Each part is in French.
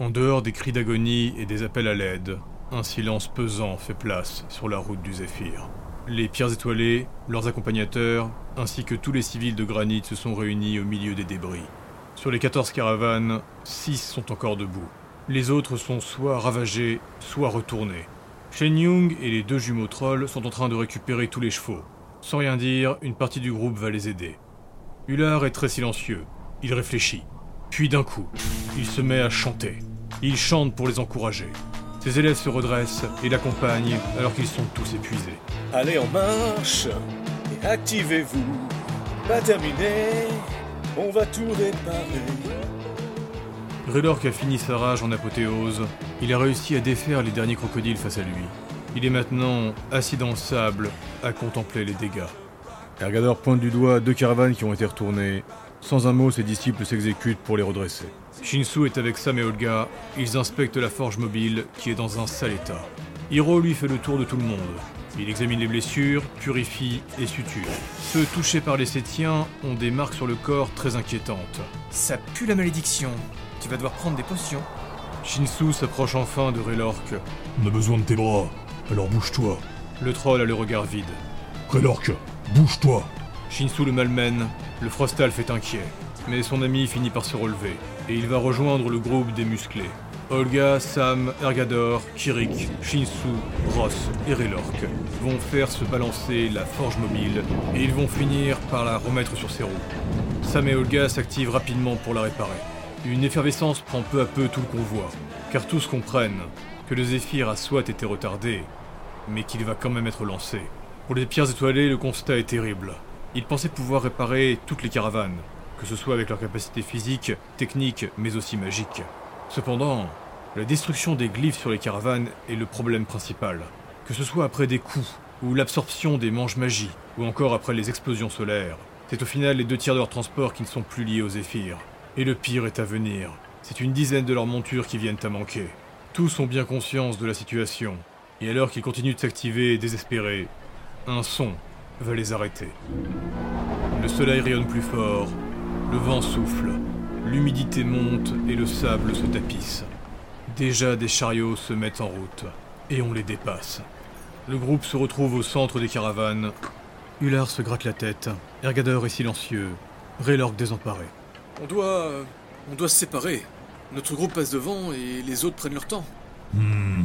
En dehors des cris d'agonie et des appels à l'aide, un silence pesant fait place sur la route du Zéphyr. Les pierres étoilées, leurs accompagnateurs, ainsi que tous les civils de granit se sont réunis au milieu des débris. Sur les 14 caravanes, 6 sont encore debout. Les autres sont soit ravagés, soit retournés. Shen Yung et les deux jumeaux trolls sont en train de récupérer tous les chevaux. Sans rien dire, une partie du groupe va les aider. Hullard est très silencieux. Il réfléchit. Puis d'un coup, il se met à chanter. Il chante pour les encourager. Ses élèves se redressent et l'accompagnent alors qu'ils sont tous épuisés. Allez en marche et activez-vous. Pas terminé, on va tout réparer. Raylork a fini sa rage en apothéose. Il a réussi à défaire les derniers crocodiles face à lui. Il est maintenant assis dans le sable à contempler les dégâts. Ergador pointe du doigt deux caravanes qui ont été retournées. Sans un mot, ses disciples s'exécutent pour les redresser. Shinsu est avec Sam et Olga. Ils inspectent la forge mobile qui est dans un sale état. Hiro lui fait le tour de tout le monde. Il examine les blessures, purifie et suture. Ceux touchés par les Sétiens ont des marques sur le corps très inquiétantes. Ça pue la malédiction. Tu vas devoir prendre des potions. Shinsu s'approche enfin de Raylork. On a besoin de tes bras, alors bouge-toi. Le troll a le regard vide. Raylork, bouge-toi Shinsu le malmène, le Frostal fait inquiet. Mais son ami finit par se relever, et il va rejoindre le groupe des musclés. Olga, Sam, Ergador, Kirik, Shinsu, Ross et Raylork vont faire se balancer la forge mobile, et ils vont finir par la remettre sur ses roues. Sam et Olga s'activent rapidement pour la réparer. Une effervescence prend peu à peu tout le convoi, car tous comprennent que le Zéphyr a soit été retardé, mais qu'il va quand même être lancé. Pour les pierres étoilées, le constat est terrible. Ils pensaient pouvoir réparer toutes les caravanes, que ce soit avec leur capacité physique, technique, mais aussi magique. Cependant, la destruction des glyphes sur les caravanes est le problème principal. Que ce soit après des coups, ou l'absorption des manches magie, ou encore après les explosions solaires, c'est au final les deux tiers de leur transport qui ne sont plus liés aux zéphyrs. Et le pire est à venir. C'est une dizaine de leurs montures qui viennent à manquer. Tous ont bien conscience de la situation. Et alors qu'ils continuent de s'activer désespérés, un son va les arrêter. Le soleil rayonne plus fort, le vent souffle, l'humidité monte et le sable se tapisse. Déjà des chariots se mettent en route, et on les dépasse. Le groupe se retrouve au centre des caravanes. Hullard se gratte la tête, Ergador est silencieux, Raylork désemparé. On doit. On doit se séparer. Notre groupe passe devant et les autres prennent leur temps. Hmm.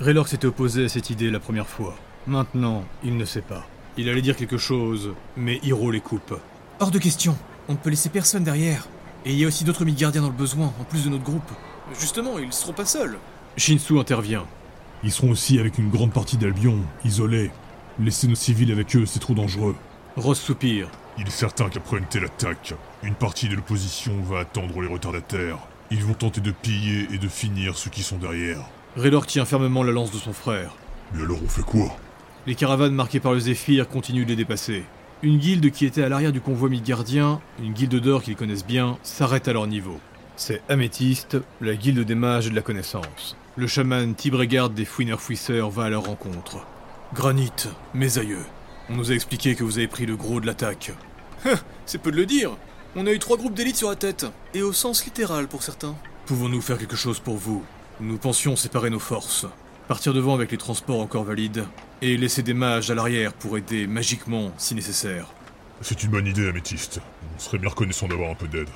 Raylork s'était opposé à cette idée la première fois. Maintenant, il ne sait pas. Il allait dire quelque chose, mais Hiro les coupe. Hors de question. On ne peut laisser personne derrière. Et il y a aussi d'autres gardiens dans le besoin, en plus de notre groupe. Justement, ils seront pas seuls. Shinsu intervient. Ils seront aussi avec une grande partie d'Albion, isolés. Laisser nos civils avec eux, c'est trop dangereux. Ross soupire. Il est certain qu'après une telle attaque, une partie de l'opposition va attendre les retardataires. Ils vont tenter de piller et de finir ceux qui sont derrière. Raylork tient fermement la lance de son frère. Mais alors on fait quoi? Les caravanes marquées par le Zéphyr continuent de les dépasser. Une guilde qui était à l'arrière du convoi Midgardien, une guilde d'or qu'ils connaissent bien, s'arrête à leur niveau. C'est Améthyste, la guilde des mages et de la connaissance. Le chaman Tibregard des fouineurs-fouisseurs va à leur rencontre. Granit, mes aïeux, on nous a expliqué que vous avez pris le gros de l'attaque. C'est peu de le dire. On a eu trois groupes d'élite sur la tête. Et au sens littéral pour certains. Pouvons-nous faire quelque chose pour vous? Nous pensions séparer nos forces, partir devant avec les transports encore valides, et laisser des mages à l'arrière pour aider magiquement si nécessaire. C'est une bonne idée, Améthyste. On serait bien reconnaissant d'avoir un peu d'aide.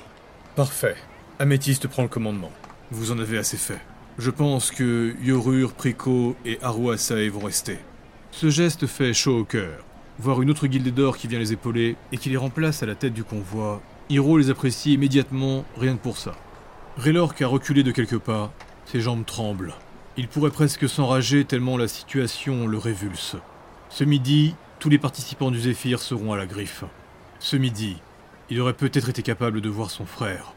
Parfait. Améthyste prend le commandement. Vous en avez assez fait. Je pense que Yorur, Prico et Haru Asae vont rester. Ce geste fait chaud au cœur. Voir une autre guilde d'or qui vient les épauler et qui les remplace à la tête du convoi, Hiro les apprécie immédiatement, rien que pour ça. Raylork a reculé de quelques pas, ses jambes tremblent. Il pourrait presque s'enrager tellement la situation le révulse. Ce midi, tous les participants du Zéphyr seront à la griffe. Ce midi, il aurait peut-être été capable de voir son frère.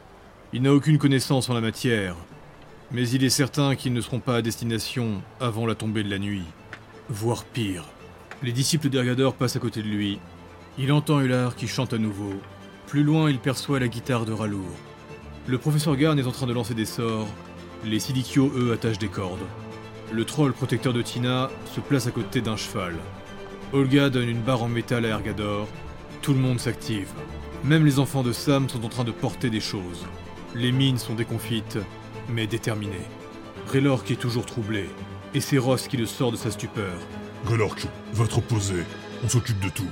Il n'a aucune connaissance en la matière, mais il est certain qu'ils ne seront pas à destination avant la tombée de la nuit. Voire pire. Les disciples d'Ergador passent à côté de lui. Il entend Hullard qui chante à nouveau. Plus loin, il perçoit la guitare de Ralour. Le professeur Garn est en train de lancer des sorts. Les Sidikios, eux, attachent des cordes. Le troll protecteur de Tina se place à côté d'un cheval. Olga donne une barre en métal à Ergador. Tout le monde s'active. Même les enfants de Sam sont en train de porter des choses. Les mines sont déconfites mais déterminé. Raylork est toujours troublé, et c'est Ross qui le sort de sa stupeur. Grelork, va te reposer. On s'occupe de tout.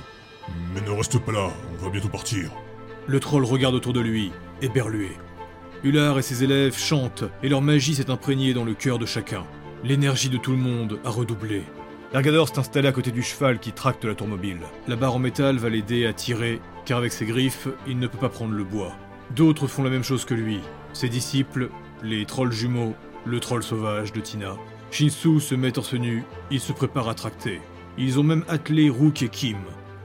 Mais ne reste pas là, on va bientôt partir. Le troll regarde autour de lui, éberlué. Hullard et ses élèves chantent, et leur magie s'est imprégnée dans le cœur de chacun. L'énergie de tout le monde a redoublé. Ergador s'est installé à côté du cheval qui tracte la tour mobile. La barre en métal va l'aider à tirer, car avec ses griffes, il ne peut pas prendre le bois. D'autres font la même chose que lui. Ses disciples, les trolls jumeaux, le troll sauvage de Tina. Shinsu se met torse nu, il se prépare à tracter. Ils ont même attelé Rook et Kim.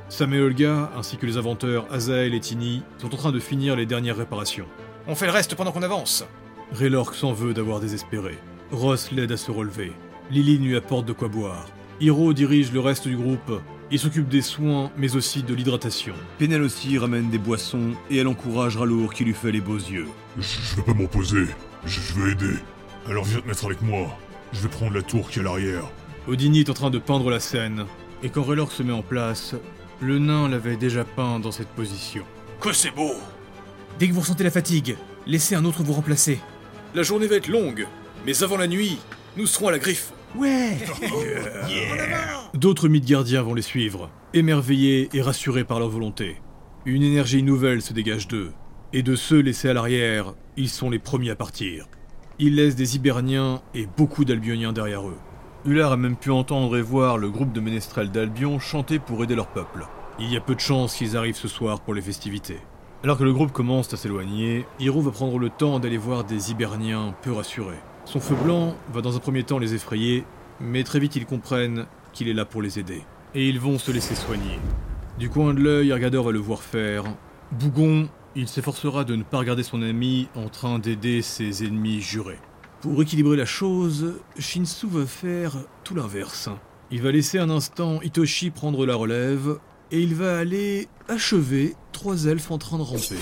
Sam et Olga, ainsi que les inventeurs Azael et Tini, sont en train de finir les dernières réparations. On fait le reste pendant qu'on avance. Raylork s'en veut d'avoir désespéré. Ross l'aide à se relever. Lily lui apporte de quoi boire. Hiro dirige le reste du groupe. Il s'occupe des soins, mais aussi de l'hydratation. Penel aussi ramène des boissons et elle encourage Ralour qui lui fait les beaux yeux. Je, je vais pas m'opposer. Je, je vais aider. Alors viens te mettre avec moi. Je vais prendre la tour qui est à l'arrière. Odini est en train de peindre la scène, et quand Raylork se met en place, le nain l'avait déjà peint dans cette position. Que c'est beau Dès que vous ressentez la fatigue, laissez un autre vous remplacer. La journée va être longue, mais avant la nuit, nous serons à la griffe. Ouais D'autres Midgardiens vont les suivre, émerveillés et rassurés par leur volonté. Une énergie nouvelle se dégage d'eux, et de ceux laissés à l'arrière, ils sont les premiers à partir. Ils laissent des Hiberniens et beaucoup d'Albioniens derrière eux. Hullard a même pu entendre et voir le groupe de ménestrels d'Albion chanter pour aider leur peuple. Il y a peu de chances qu'ils arrivent ce soir pour les festivités. Alors que le groupe commence à s'éloigner, Hiro va prendre le temps d'aller voir des Hiberniens peu rassurés. Son feu blanc va dans un premier temps les effrayer, mais très vite ils comprennent qu'il est là pour les aider. Et ils vont se laisser soigner. Du coin de l'œil, Ergador va le voir faire. Bougon, il s'efforcera de ne pas regarder son ami en train d'aider ses ennemis jurés. Pour équilibrer la chose, Shinsu va faire tout l'inverse. Il va laisser un instant Hitoshi prendre la relève, et il va aller achever trois elfes en train de ramper.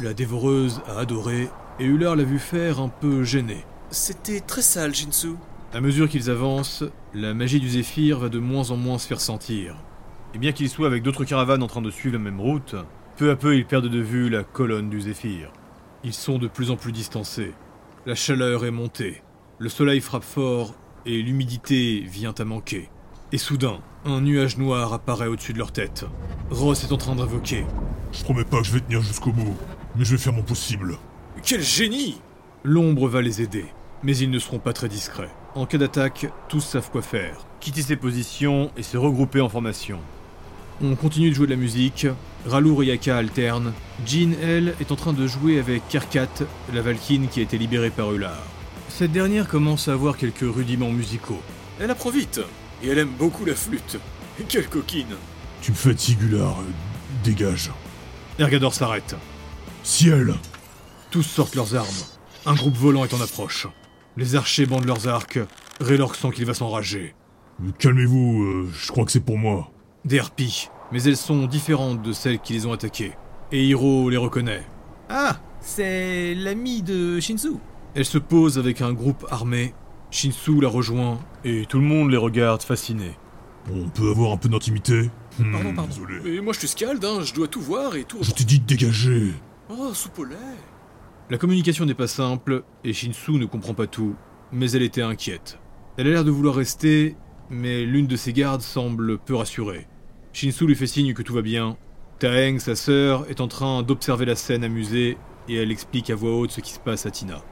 La dévoreuse a adoré, et Hullard l'a vu faire un peu gêné. C'était très sale, Jinsu. À mesure qu'ils avancent, la magie du Zéphyr va de moins en moins se faire sentir. Et bien qu'ils soient avec d'autres caravanes en train de suivre la même route, peu à peu ils perdent de vue la colonne du Zéphyr. Ils sont de plus en plus distancés. La chaleur est montée, le soleil frappe fort et l'humidité vient à manquer. Et soudain, un nuage noir apparaît au-dessus de leur tête. Ross est en train d'invoquer. Je promets pas que je vais tenir jusqu'au bout, mais je vais faire mon possible. Quel génie L'ombre va les aider, mais ils ne seront pas très discrets. En cas d'attaque, tous savent quoi faire. Quitter ses positions et se regrouper en formation. On continue de jouer de la musique, Ralour et Yaka alternent. Jean, elle, est en train de jouer avec Kerkat, la Valkyne qui a été libérée par Ular. Cette dernière commence à avoir quelques rudiments musicaux. Elle apprend vite, et elle aime beaucoup la flûte. Et quelle coquine Tu me fatigues, Ular. Dégage. Ergador s'arrête. Ciel Tous sortent leurs armes. Un groupe volant est en approche. Les archers bandent leurs arcs. Raylork sent qu'il va s'enrager. Calmez-vous, euh, je crois que c'est pour moi. Des harpies, mais elles sont différentes de celles qui les ont attaquées. Et Hiro les reconnaît. Ah, c'est l'ami de Shinsu. Elle se pose avec un groupe armé. Shinsu la rejoint et tout le monde les regarde fascinés. On peut avoir un peu d'intimité Hmm, Pardon, pardon. Désolé. Mais moi je suis scald, hein, je dois tout voir et tout. Je t'ai dit de dégager. Oh, soupe au lait La communication n'est pas simple et Shinsu ne comprend pas tout, mais elle était inquiète. Elle a l'air de vouloir rester, mais l'une de ses gardes semble peu rassurée. Shinsu lui fait signe que tout va bien. Taeng, sa sœur, est en train d'observer la scène amusée et elle explique à voix haute ce qui se passe à Tina.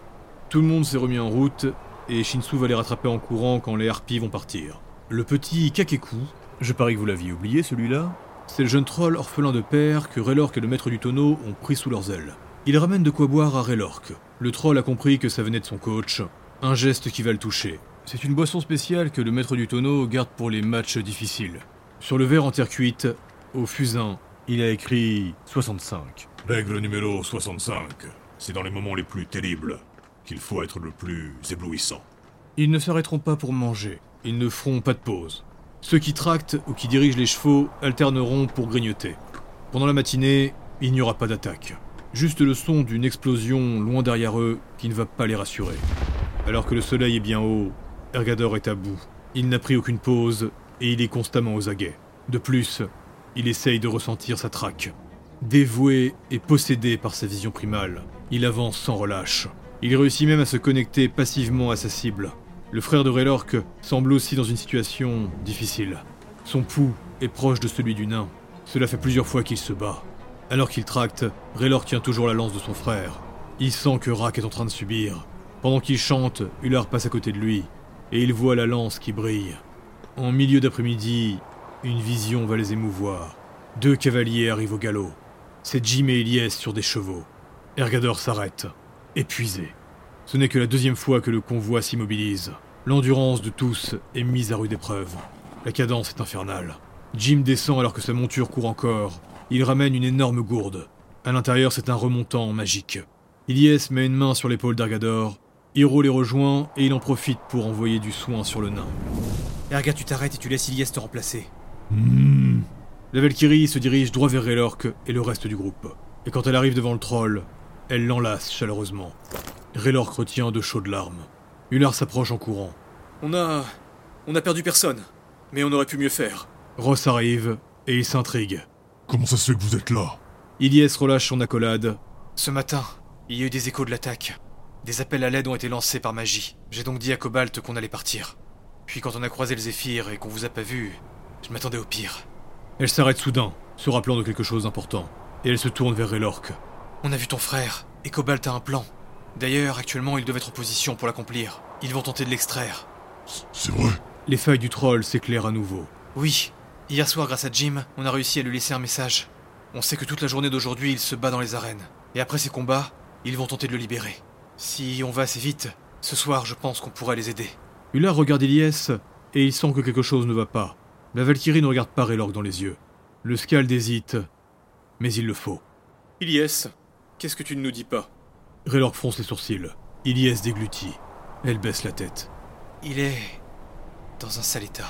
Tout le monde s'est remis en route et Shinsu va les rattraper en courant quand les harpies vont partir. Le petit Kakeku, je parie que vous l'aviez oublié celui-là, c'est le jeune troll orphelin de père que Raylork et le maître du tonneau ont pris sous leurs ailes. Il ramène de quoi boire à Raylork. Le troll a compris que ça venait de son coach, un geste qui va le toucher. C'est une boisson spéciale que le maître du tonneau garde pour les matchs difficiles. Sur le verre en terre cuite, au fusain, il a écrit 65. Règle numéro 65. C'est dans les moments les plus terribles qu'il faut être le plus éblouissant. Ils ne s'arrêteront pas pour manger, ils ne feront pas de pause. Ceux qui tractent ou qui dirigent les chevaux alterneront pour grignoter. Pendant la matinée, il n'y aura pas d'attaque. Juste le son d'une explosion loin derrière eux qui ne va pas les rassurer. Alors que le soleil est bien haut, Ergador est à bout. Il n'a pris aucune pause et il est constamment aux aguets. De plus, il essaye de ressentir sa traque. Dévoué et possédé par sa vision primale, il avance sans relâche. Il réussit même à se connecter passivement à sa cible. Le frère de Raylork semble aussi dans une situation difficile. Son pouls est proche de celui du nain. Cela fait plusieurs fois qu'il se bat. Alors qu'il tracte, Raylor tient toujours la lance de son frère. Il sent que Rak est en train de subir. Pendant qu'il chante, Ular passe à côté de lui, et il voit la lance qui brille. En milieu d'après-midi, une vision va les émouvoir. Deux cavaliers arrivent au galop. C'est Jim et Elias sur des chevaux. Ergador s'arrête, épuisé. Ce n'est que la deuxième fois que le convoi s'immobilise. L'endurance de tous est mise à rude épreuve. La cadence est infernale. Jim descend alors que sa monture court encore. Il ramène une énorme gourde. À l'intérieur, c'est un remontant magique. Ilyes met une main sur l'épaule d'Argador. Hiro les rejoint et il en profite pour envoyer du soin sur le nain. Erga, tu t'arrêtes et tu laisses Ilyes te remplacer. Hmm. La Valkyrie se dirige droit vers Raylork et le reste du groupe. Et quand elle arrive devant le troll, elle l'enlace chaleureusement. Raylork retient de chaudes larmes. Ular s'approche en courant. On a. On a perdu personne. Mais on aurait pu mieux faire. Ross arrive et il s'intrigue. Comment ça se fait que vous êtes là? Ilyes relâche son accolade. Ce matin, il y a eu des échos de l'attaque. Des appels à l'aide ont été lancés par magie. J'ai donc dit à Cobalt qu'on allait partir. Puis quand on a croisé le Zéphyr et qu'on vous a pas vu, je m'attendais au pire. Elle s'arrête soudain, se rappelant de quelque chose d'important. Et elle se tourne vers Raylork. On a vu ton frère, et Cobalt a un plan. D'ailleurs, actuellement, ils doivent être en position pour l'accomplir. Ils vont tenter de l'extraire. C'est vrai Les failles du troll s'éclairent à nouveau. Oui, hier soir, grâce à Jim, on a réussi à lui laisser un message. On sait que toute la journée d'aujourd'hui, il se bat dans les arènes. Et après ces combats, ils vont tenter de le libérer. Si on va assez vite, ce soir, je pense qu'on pourrait les aider. Ular regarde Ilyes et il sent que quelque chose ne va pas. La Valkyrie ne regarde pas Raylork dans les yeux. Le Scald hésite, mais il le faut. Ilyes, qu'est-ce que tu ne nous dis pas Raylork fronce les sourcils. Ilyes déglutit. Elle baisse la tête. Il est dans un sale état.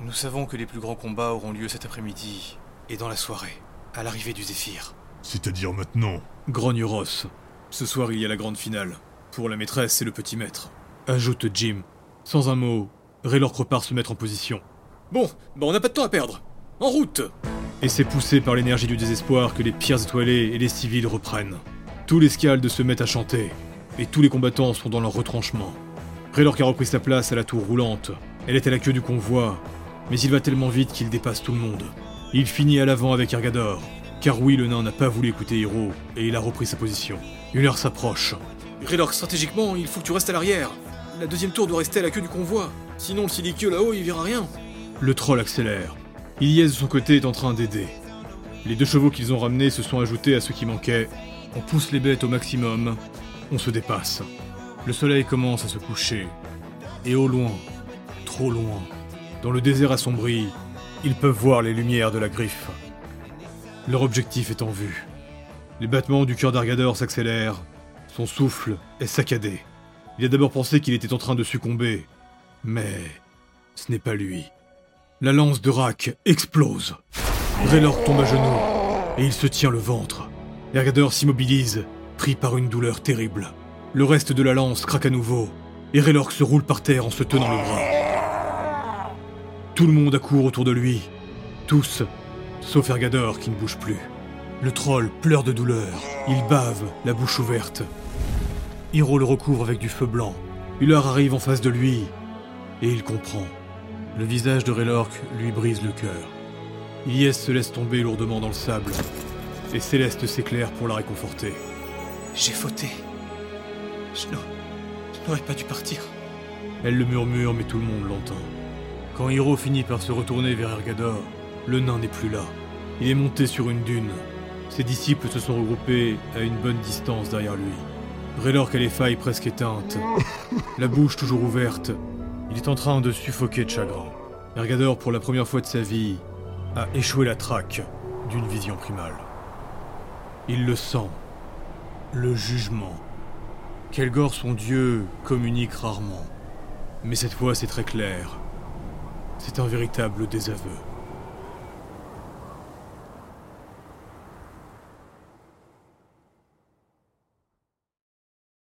Nous savons que les plus grands combats auront lieu cet après-midi et dans la soirée, à l'arrivée du Zéphyr. C'est-à-dire maintenant Grogne Ross. Ce soir, il y a la grande finale. Pour la maîtresse et le petit maître. Ajoute Jim. Sans un mot, Raylork repart se mettre en position. Bon, bah on n'a pas de temps à perdre. En route Et c'est poussé par l'énergie du désespoir que les pierres étoilées et les civils reprennent. Tous les Scalds se mettent à chanter, et tous les combattants sont dans leur retranchement. Raylork a repris sa place à la tour roulante. Elle est à la queue du convoi, mais il va tellement vite qu'il dépasse tout le monde. Il finit à l'avant avec Ergador, car oui, le nain n'a pas voulu écouter Hiro, et il a repris sa position. Une heure s'approche. Raylork, stratégiquement, il faut que tu restes à l'arrière. La deuxième tour doit rester à la queue du convoi. Sinon, le silicio là-haut, il verra rien. Le troll accélère. Ilyes de son côté est en train d'aider. Les deux chevaux qu'ils ont ramenés se sont ajoutés à ceux qui manquaient. On pousse les bêtes au maximum. On se dépasse. Le soleil commence à se coucher. Et au loin, trop loin, dans le désert assombri, ils peuvent voir les lumières de la griffe. Leur objectif est en vue. Les battements du cœur d'Argador s'accélèrent. Son souffle est saccadé. Il a d'abord pensé qu'il était en train de succomber. Mais ce n'est pas lui. La lance de Rak explose. Raylork tombe à genoux et il se tient le ventre. Ergador s'immobilise, pris par une douleur terrible. Le reste de la lance craque à nouveau et Raylork se roule par terre en se tenant le bras. Tout le monde accourt autour de lui. Tous, sauf Ergador qui ne bouge plus. Le troll pleure de douleur. Il bave, la bouche ouverte. Hiro le recouvre avec du feu blanc. Ular arrive en face de lui et il comprend. Le visage de Raylork lui brise le cœur. Ilyes se laisse tomber lourdement dans le sable, et Céleste s'éclaire pour la réconforter. J'ai fauté. Je n'a- je n'aurais pas dû partir. Elle le murmure, mais tout le monde l'entend. Quand Hiro finit par se retourner vers Ergador, le nain n'est plus là. Il est monté sur une dune. Ses disciples se sont regroupés à une bonne distance derrière lui. Raylork a les failles presque éteintes, la bouche toujours ouverte. Il est en train de suffoquer de chagrin. Ergador, pour la première fois de sa vie, a échoué la traque d'une vision primale. Il le sent. Le jugement. Kelgor, son dieu, communique rarement. Mais cette fois, c'est très clair. C'est un véritable désaveu.